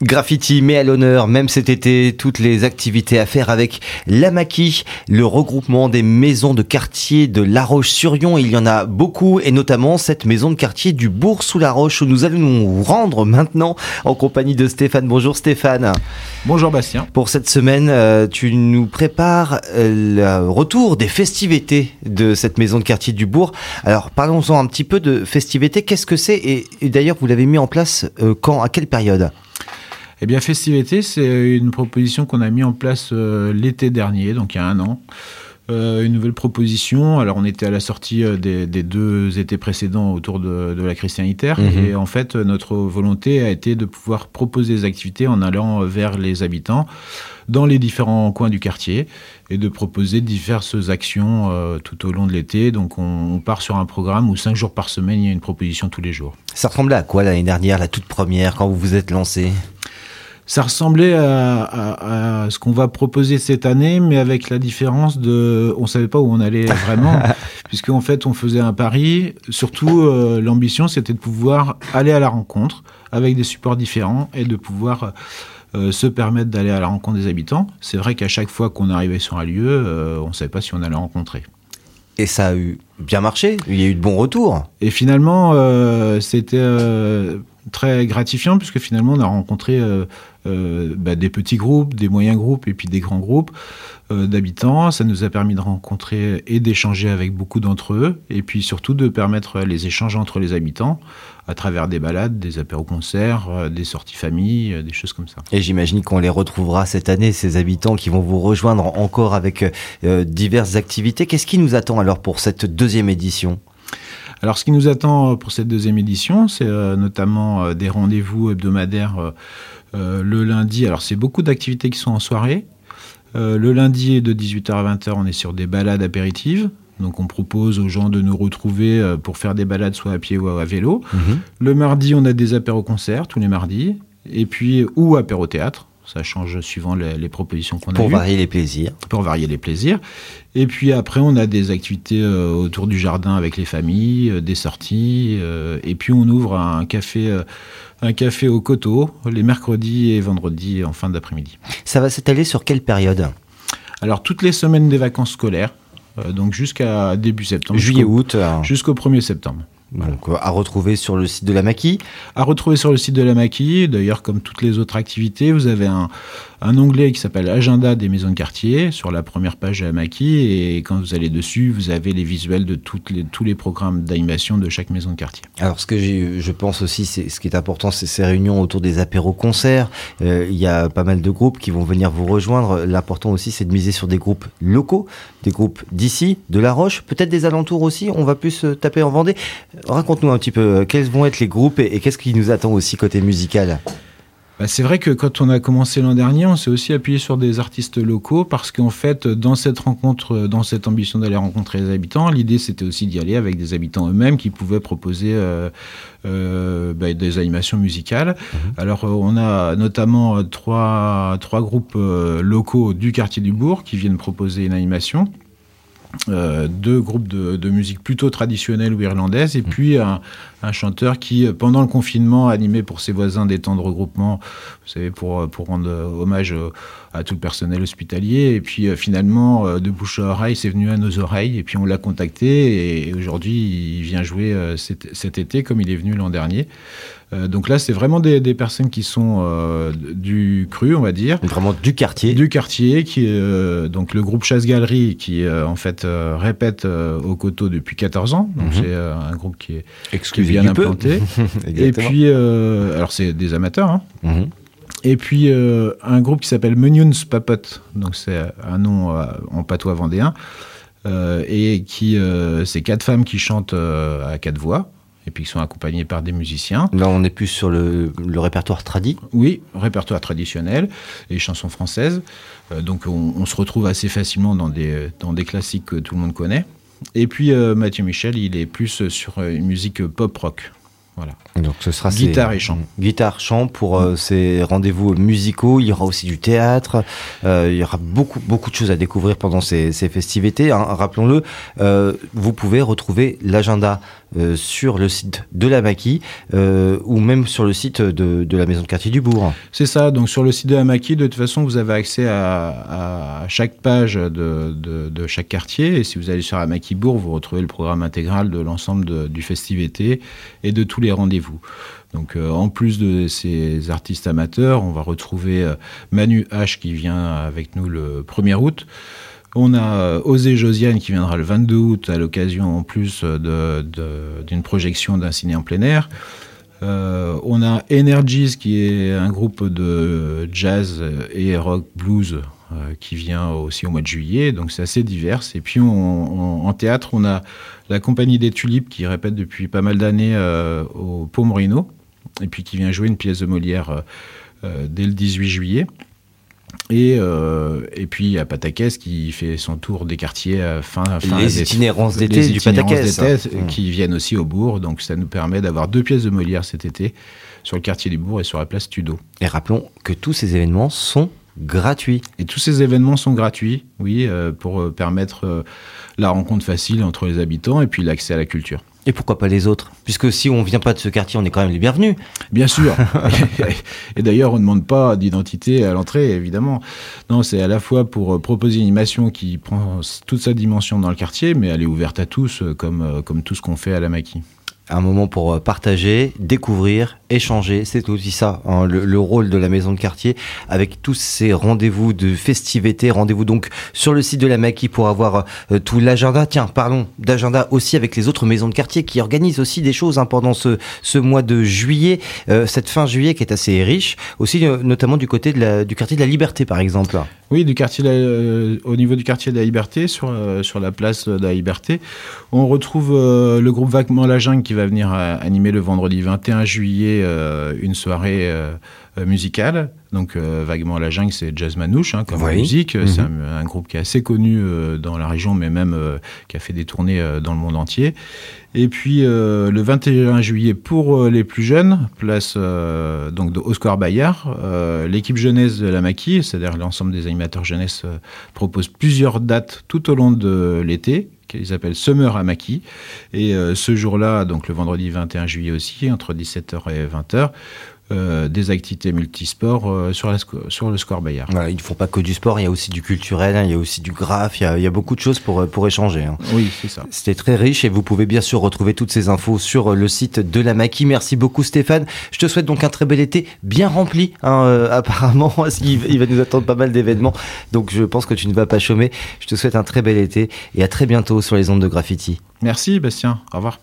Graffiti met à l'honneur, même cet été, toutes les activités à faire avec l'AMAKI, le regroupement des maisons de quartier de La Roche-sur-Yon. Il y en a beaucoup, et notamment cette maison de quartier du Bourg-sous-la-Roche, où nous allons nous rendre maintenant en compagnie de Stéphane. Bonjour Stéphane. Bonjour Bastien. Pour cette semaine, euh, tu nous prépares euh, le retour des festivités de cette maison de quartier du Bourg. Alors parlons-en un petit peu de festivités. Qu'est-ce que c'est? Et, d'ailleurs, vous l'avez mis en place euh, quand? À quelle période? Eh bien, Festivité, c'est une proposition qu'on a mis en place euh, l'été dernier, donc il y a un an. Euh, une nouvelle proposition. Alors, on était à la sortie euh, des, deux étés précédents autour de, la crise sanitaire. Mhm. Et en fait, notre volonté a été de pouvoir proposer des activités en allant vers les habitants dans les différents coins du quartier et de proposer diverses actions tout au long de l'été. Donc, on, on, part sur un programme où cinq jours par semaine, il y a une proposition tous les jours. Ça ressemblait à quoi l'année dernière, la toute première, quand vous vous êtes lancé? Ça ressemblait à, ce qu'on va proposer cette année, mais avec la différence de, on savait pas où on allait vraiment, puisqu'en fait on faisait un pari. Surtout, euh, l'ambition c'était de pouvoir aller à la rencontre avec des supports différents et de pouvoir euh, se permettre d'aller à la rencontre des habitants. C'est vrai qu'à chaque fois qu'on arrivait sur un lieu, euh, on ne savait pas si on allait rencontrer. Et ça a eu bien marché, il y a eu de bons retours. Et finalement, c'était très gratifiant puisque finalement on a rencontré euh, euh, bah, des petits groupes, des moyens groupes et puis des grands groupes euh, d'habitants. Ça nous a permis de rencontrer et d'échanger avec beaucoup d'entre eux et puis surtout de permettre les échanges entre les habitants à travers des balades, des apéros-concerts, des sorties famille, des choses comme ça. Et j'imagine qu'on les retrouvera cette année, ces habitants qui vont vous rejoindre encore avec diverses activités. Qu'est-ce qui nous attend alors pour cette deuxième édition? Alors, ce qui nous attend pour cette deuxième édition, c'est euh, notamment euh, des rendez-vous hebdomadaires euh, le lundi. Alors, c'est beaucoup d'activités qui sont en soirée. le lundi, de 18h à 20h, on est sur des balades apéritives. Donc, on propose aux gens de nous retrouver pour faire des balades soit à pied ou à vélo. Mhm. Le mardi, on a des apéros-concerts tous les mardis. Et puis, ou apéro-théâtre. Ça change suivant les, propositions qu'on a Pour varier les plaisirs. Pour varier les plaisirs. Et puis après, on a des activités euh, autour du jardin avec les familles, euh, des sorties. Euh, et puis on ouvre un café, un café au coteau les mercredis et vendredis en fin d'après-midi. Ça va s'étaler sur quelle période? Alors toutes les semaines des vacances scolaires, donc jusqu'à début septembre. Juillet-août. Jusqu'au 1er septembre. Donc, euh, à retrouver sur le site de la Maquis À retrouver sur le site de la Maquis. D'ailleurs, comme toutes les autres activités, vous avez un, un onglet qui s'appelle Agenda des maisons de quartier sur la première page la Maquis. Et quand vous allez dessus, vous avez les visuels de les, tous les programmes d'animation de chaque maison de quartier. Alors, ce que je pense aussi, c'est ce qui est important, c'est ces réunions autour des apéros-concerts. Euh, il y a pas mal de groupes qui vont venir vous rejoindre. L'important aussi, c'est de miser sur des groupes locaux, des groupes d'ici, de La Roche, peut-être des alentours aussi. On va plus taper en Vendée. Raconte-nous un petit peu, euh, quels vont être les groupes et, qu'est-ce qui nous attend aussi côté musical? Bah, c'est vrai que quand on a commencé l'an dernier, on s'est aussi appuyé sur des artistes locaux parce qu'en fait, dans cette rencontre, dans cette ambition d'aller rencontrer les habitants, l'idée c'était aussi d'y aller avec des habitants eux-mêmes qui pouvaient proposer euh, euh, bah, des animations musicales. Mhm. Alors, on a notamment trois, trois groupes locaux du quartier du Bourg qui viennent proposer une animation. Euh, deux groupes de, musique plutôt traditionnelle ou irlandaise, et mm. puis un, chanteur qui, pendant le confinement, animé pour ses voisins des temps de regroupement, vous savez, pour, pour rendre hommage à tout le personnel hospitalier. Et puis euh, finalement, euh, de bouche à oreille, c'est venu à nos oreilles, et puis on l'a contacté, et, aujourd'hui, il vient jouer cet, cet, été comme il est venu l'an dernier. Euh, donc là, c'est vraiment des, personnes qui sont euh, du cru, on va dire. Vraiment du quartier. Du quartier, qui euh, donc le groupe Chasse-Galerie, qui en fait répète au coteau depuis 14 ans. Donc mhm. c'est un groupe qui est bien implanté. Et puis, alors c'est des amateurs. Hein. Mhm. Et puis un groupe qui s'appelle Menuns Papot, donc c'est un nom en patois vendéen, et qui c'est quatre femmes qui chantent à quatre voix et puis qui sont accompagnés par des musiciens. Là, on est plus sur le, répertoire tradit Oui, répertoire traditionnel et chansons françaises. Euh, donc, on, se retrouve assez facilement dans des, dans des classiques que tout le monde connaît. Et puis, euh, Mathieu Michel, il est plus sur une musique pop-rock. Voilà. Donc ce sera guitare et chant. Guitare, chant pour euh, ces rendez-vous musicaux. Il y aura aussi du théâtre. Euh, il y aura beaucoup beaucoup de choses à découvrir pendant ces, ces festivités. Hein. Rappelons-le, euh, vous pouvez retrouver l'agenda euh, sur le site de la Maquis euh, ou même sur le site de, de, la maison de quartier du Bourg. C'est ça. Donc sur le site de la Maquis, de toute façon, vous avez accès à, à chaque page de, de, de, chaque quartier. Et si vous allez sur la Maquis Bourg, vous retrouvez le programme intégral de l'ensemble du festivités et de tous les rendez-vous. Donc euh, en plus de ces artistes amateurs, on va retrouver euh, Manu H qui vient avec nous le 1er août. On a euh, Osé Josiane qui viendra le 22 août à l'occasion en plus d'une projection d'un ciné en plein air. On a Energies qui est un groupe de jazz et rock blues euh, qui vient aussi au mois de juillet, donc c'est assez divers. Et puis on, on, en théâtre, on a la compagnie des Tulipes qui répète depuis pas mal d'années euh, au Pomorino, et puis qui vient jouer une pièce de Molière euh, dès le 18 juillet. Et, euh, et puis il y a Patakès qui fait son tour des quartiers à fin, fin les itinérances d'été du Patakès mmh. qui viennent aussi au bourg. Donc ça nous permet d'avoir deux pièces de Molière cet été sur le quartier du bourg et sur la place Tudo. Et rappelons que tous ces événements sont gratuits. Et tous ces événements sont gratuits, oui, euh, pour euh, permettre euh, la rencontre facile entre les habitants et puis l'accès à la culture. Et pourquoi pas les autres? Puisque si on vient pas de ce quartier, on est quand même les bienvenus. Bien sûr. et d'ailleurs, on ne demande pas d'identité à l'entrée, évidemment. Non, c'est à la fois pour proposer une animation qui prend toute sa dimension dans le quartier, mais elle est ouverte à tous, comme, comme tout ce qu'on fait à la maquis un moment pour euh, partager, découvrir, échanger. C'est aussi ça, hein, le, le, rôle de la maison de quartier, avec tous ces rendez-vous de festivités. Rendez-vous donc sur le site de la Maquis pour avoir euh, tout l'agenda. Tiens, parlons d'agenda aussi avec les autres maisons de quartier qui organisent aussi des choses hein, pendant ce, ce mois de juillet, euh, cette fin juillet qui est assez riche. Aussi, notamment du côté du quartier de la Liberté, par exemple. Oui, du quartier au niveau du quartier de la Liberté, sur, sur la place de la Liberté, on retrouve le groupe Vaguement la Jungle qui va venir animer le vendredi 21 juillet une soirée musicale. Donc Vaguement la Jungle, c'est jazz manouche hein, comme oui. musique. C'est un, un, groupe qui est assez connu dans la région, mais même qui a fait des tournées dans le monde entier. Et puis euh, le 21 juillet pour euh, les plus jeunes, place euh, donc de Oscar Bayard, euh, l'équipe jeunesse de la Maquis, c'est-à-dire l'ensemble des animateurs jeunesse, euh, propose plusieurs dates tout au long de l'été qu'ils appellent Summer à Maquis. Et euh, ce jour-là, donc le vendredi 21 juillet aussi, entre 17h et 20h, euh, des activités multisports euh, sur, la, sur le score Bayard. Voilà, ils ne font pas que du sport, il y a aussi du culturel, hein, il y a aussi du graphe, il y a, il y a beaucoup de choses pour, pour échanger. Hein. Oui, c'est ça. C'était très riche et vous pouvez bien sûr retrouver toutes ces infos sur le site de la Maquis. Merci beaucoup Stéphane. Je te souhaite donc un très bel été bien rempli, hein, euh, apparemment, il, il va nous attendre pas mal d'événements. Donc je pense que tu ne vas pas chômer. Je te souhaite un très bel été et à très bientôt sur les ondes de graffiti. Merci Bastien, au revoir.